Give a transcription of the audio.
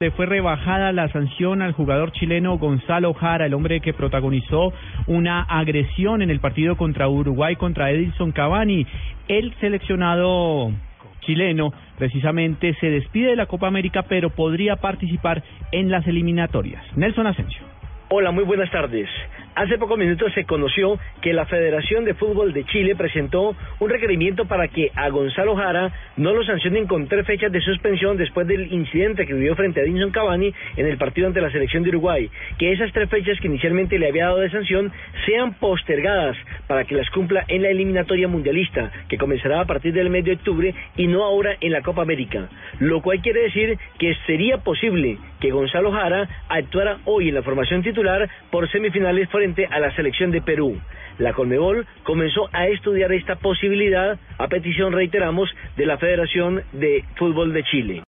Le fue rebajada la sanción al jugador chileno Gonzalo Jara, el hombre que protagonizó una agresión en el partido contra Uruguay contra Edilson Cavani. El seleccionado chileno precisamente se despide de la Copa América, pero podría participar en las eliminatorias. Nelson Asensio. Hola, muy buenas tardes. Hace pocos minutos se conoció que la Federación de Fútbol de Chile presentó un requerimiento para que a Gonzalo Jara no lo sancionen con tres fechas de suspensión después del incidente que vivió frente a Edinson Cavani en el partido ante la selección de Uruguay. Que esas tres fechas que inicialmente le había dado de sanción sean postergadas para que las cumpla en la eliminatoria mundialista, que comenzará a partir del mes de octubre y no ahora en la Copa América. Lo cual quiere decir que sería posible que Gonzalo Jara actuara hoy en la formación titular por semifinales frente a la selección de Perú. La Conmebol comenzó a estudiar esta posibilidad a petición, reiteramos, de la Federación de Fútbol de Chile.